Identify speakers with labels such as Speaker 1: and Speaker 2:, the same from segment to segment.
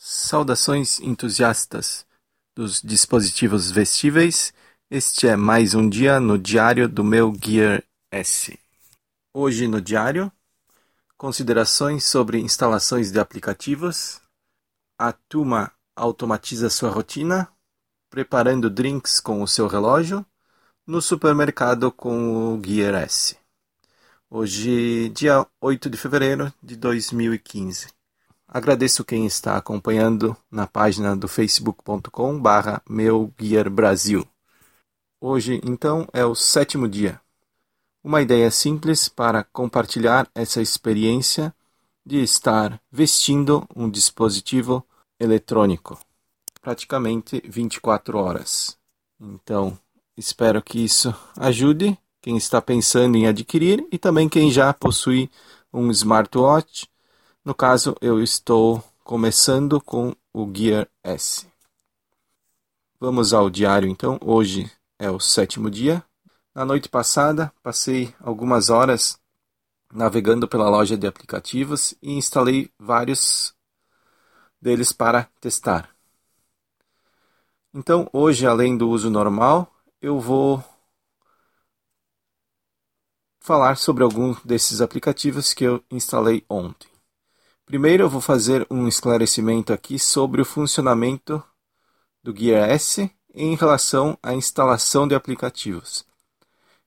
Speaker 1: Saudações entusiastas dos dispositivos vestíveis. Este é mais um dia no diário do meu Gear S. Hoje no diário, considerações sobre instalações de aplicativos. A Tuma automatiza sua rotina, preparando drinks com o seu relógio, no supermercado com o Gear S. Hoje, dia 8 de fevereiro de 2015. Agradeço quem está acompanhando na página do facebook.com barra Meu Brasil. Hoje, então, é o sétimo dia. Uma ideia simples para compartilhar essa experiência de estar vestindo um dispositivo eletrônico, praticamente 24 horas. Então, espero que isso ajude quem está pensando em adquirir e também quem já possui um smartwatch no caso, eu estou começando com o Gear S. Vamos ao diário então. Hoje é o sétimo dia. Na noite passada, passei algumas horas navegando pela loja de aplicativos e instalei vários deles para testar. Então, hoje, além do uso normal, eu vou falar sobre algum desses aplicativos que eu instalei ontem. Primeiro eu vou fazer um esclarecimento aqui sobre o funcionamento do Gear S em relação à instalação de aplicativos.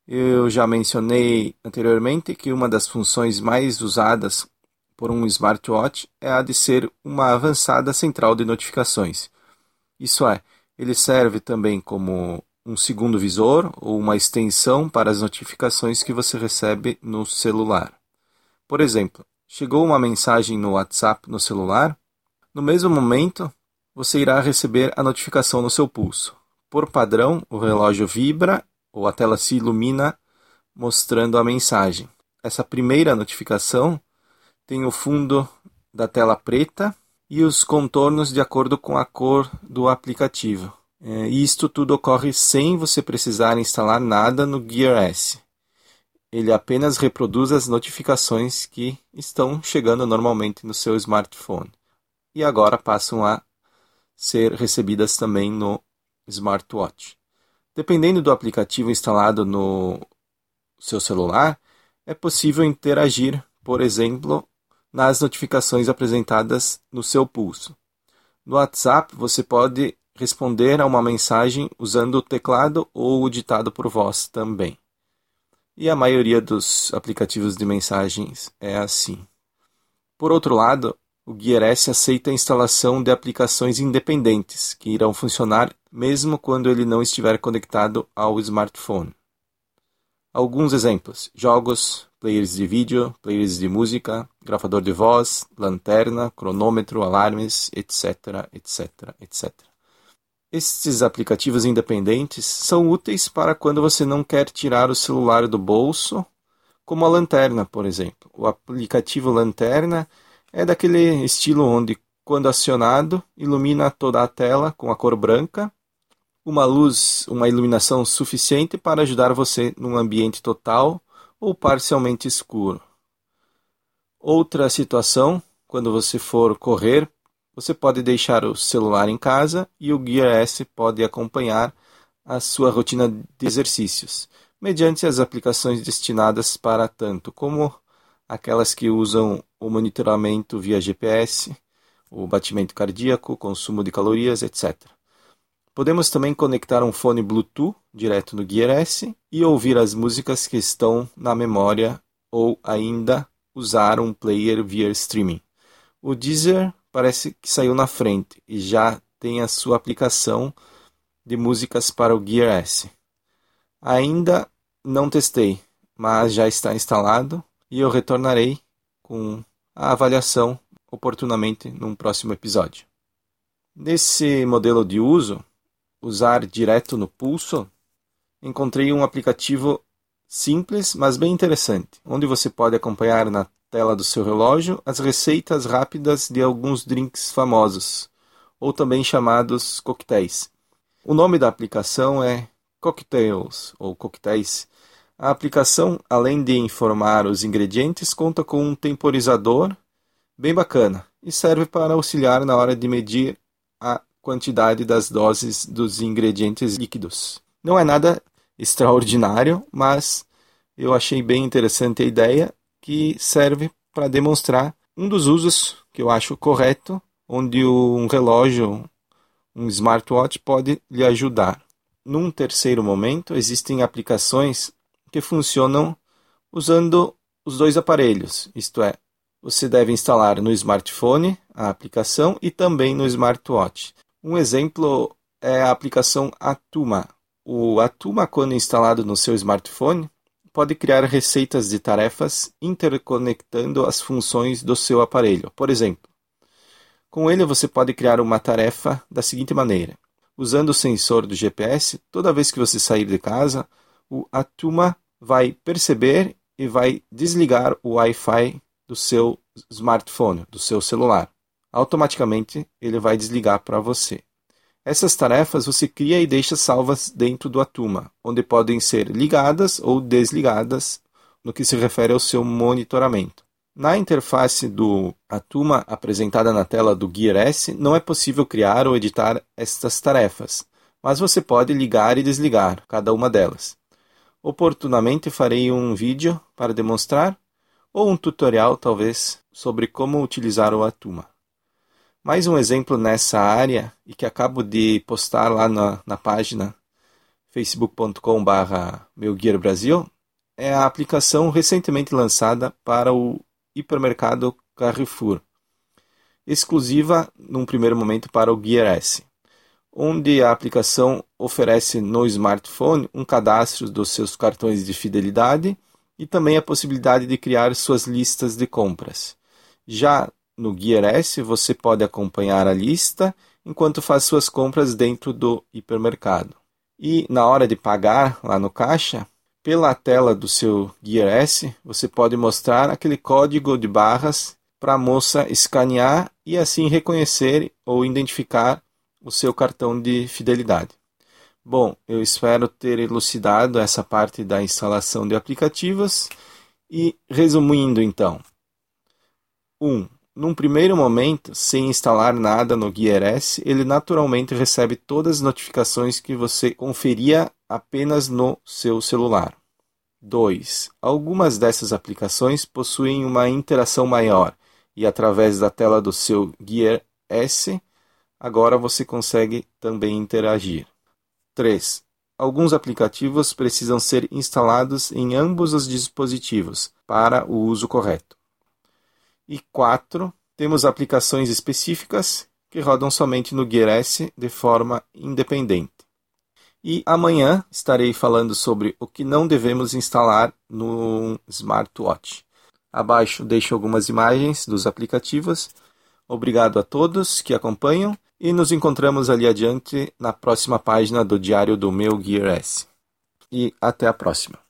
Speaker 1: Eu já mencionei anteriormente que uma das funções mais usadas por um smartwatch é a de ser uma avançada central de notificações. Isso é, ele serve também como um segundo visor ou uma extensão para as notificações que você recebe no celular. Por exemplo, Chegou uma mensagem no WhatsApp no celular? No mesmo momento, você irá receber a notificação no seu pulso. Por padrão, o relógio vibra ou a tela se ilumina mostrando a mensagem. Essa primeira notificação tem o fundo da tela preta e os contornos de acordo com a cor do aplicativo. É, isto tudo ocorre sem você precisar instalar nada no Gear S ele apenas reproduz as notificações que estão chegando normalmente no seu smartphone e agora passam a ser recebidas também no smartwatch. Dependendo do aplicativo instalado no seu celular, é possível interagir, por exemplo, nas notificações apresentadas no seu pulso. No WhatsApp, você pode responder a uma mensagem usando o teclado ou o ditado por voz também. E a maioria dos aplicativos de mensagens é assim. Por outro lado, o Gear S aceita a instalação de aplicações independentes, que irão funcionar mesmo quando ele não estiver conectado ao smartphone. Alguns exemplos: jogos, players de vídeo, players de música, gravador de voz, lanterna, cronômetro, alarmes, etc, etc, etc. Estes aplicativos independentes são úteis para quando você não quer tirar o celular do bolso, como a lanterna, por exemplo. O aplicativo Lanterna é daquele estilo onde, quando acionado, ilumina toda a tela com a cor branca, uma luz, uma iluminação suficiente para ajudar você num ambiente total ou parcialmente escuro. Outra situação, quando você for correr você pode deixar o celular em casa e o Gear S pode acompanhar a sua rotina de exercícios, mediante as aplicações destinadas para tanto como aquelas que usam o monitoramento via GPS, o batimento cardíaco, consumo de calorias, etc. Podemos também conectar um fone Bluetooth direto no Gear S e ouvir as músicas que estão na memória ou ainda usar um player via streaming. O Deezer parece que saiu na frente e já tem a sua aplicação de músicas para o Gear S. Ainda não testei, mas já está instalado e eu retornarei com a avaliação oportunamente num próximo episódio. Nesse modelo de uso, usar direto no pulso, encontrei um aplicativo simples, mas bem interessante, onde você pode acompanhar na tela do seu relógio as receitas rápidas de alguns drinks famosos, ou também chamados coquetéis. O nome da aplicação é Cocktails ou Coquetéis. A aplicação, além de informar os ingredientes, conta com um temporizador bem bacana e serve para auxiliar na hora de medir a quantidade das doses dos ingredientes líquidos. Não é nada extraordinário, mas eu achei bem interessante a ideia que serve para demonstrar um dos usos que eu acho correto, onde um relógio, um smartwatch pode lhe ajudar. Num terceiro momento, existem aplicações que funcionam usando os dois aparelhos, isto é, você deve instalar no smartphone a aplicação e também no smartwatch. Um exemplo é a aplicação Atuma. O Atuma, quando instalado no seu smartphone, pode criar receitas de tarefas interconectando as funções do seu aparelho. Por exemplo, com ele você pode criar uma tarefa da seguinte maneira: usando o sensor do GPS, toda vez que você sair de casa, o Atuma vai perceber e vai desligar o Wi-Fi do seu smartphone, do seu celular. Automaticamente ele vai desligar para você. Essas tarefas você cria e deixa salvas dentro do Atuma, onde podem ser ligadas ou desligadas no que se refere ao seu monitoramento. Na interface do Atuma apresentada na tela do Gear S, não é possível criar ou editar estas tarefas, mas você pode ligar e desligar cada uma delas. Oportunamente farei um vídeo para demonstrar, ou um tutorial, talvez, sobre como utilizar o Atuma. Mais um exemplo nessa área e que acabo de postar lá na, na página facebook.com.br Brasil é a aplicação recentemente lançada para o hipermercado Carrefour, exclusiva num primeiro momento para o Gear S, onde a aplicação oferece no smartphone um cadastro dos seus cartões de fidelidade e também a possibilidade de criar suas listas de compras. Já no Gear S, você pode acompanhar a lista enquanto faz suas compras dentro do hipermercado. E na hora de pagar lá no caixa, pela tela do seu Gear S, você pode mostrar aquele código de barras para a moça escanear e assim reconhecer ou identificar o seu cartão de fidelidade. Bom, eu espero ter elucidado essa parte da instalação de aplicativos e resumindo então. 1. Um, num primeiro momento, sem instalar nada no Gear S, ele naturalmente recebe todas as notificações que você conferia apenas no seu celular. 2. Algumas dessas aplicações possuem uma interação maior e através da tela do seu Gear S, agora você consegue também interagir. 3. Alguns aplicativos precisam ser instalados em ambos os dispositivos para o uso correto. E 4. Temos aplicações específicas que rodam somente no Gear S de forma independente. E amanhã estarei falando sobre o que não devemos instalar no smartwatch. Abaixo deixo algumas imagens dos aplicativos. Obrigado a todos que acompanham e nos encontramos ali adiante na próxima página do Diário do Meu Gear S. E até a próxima.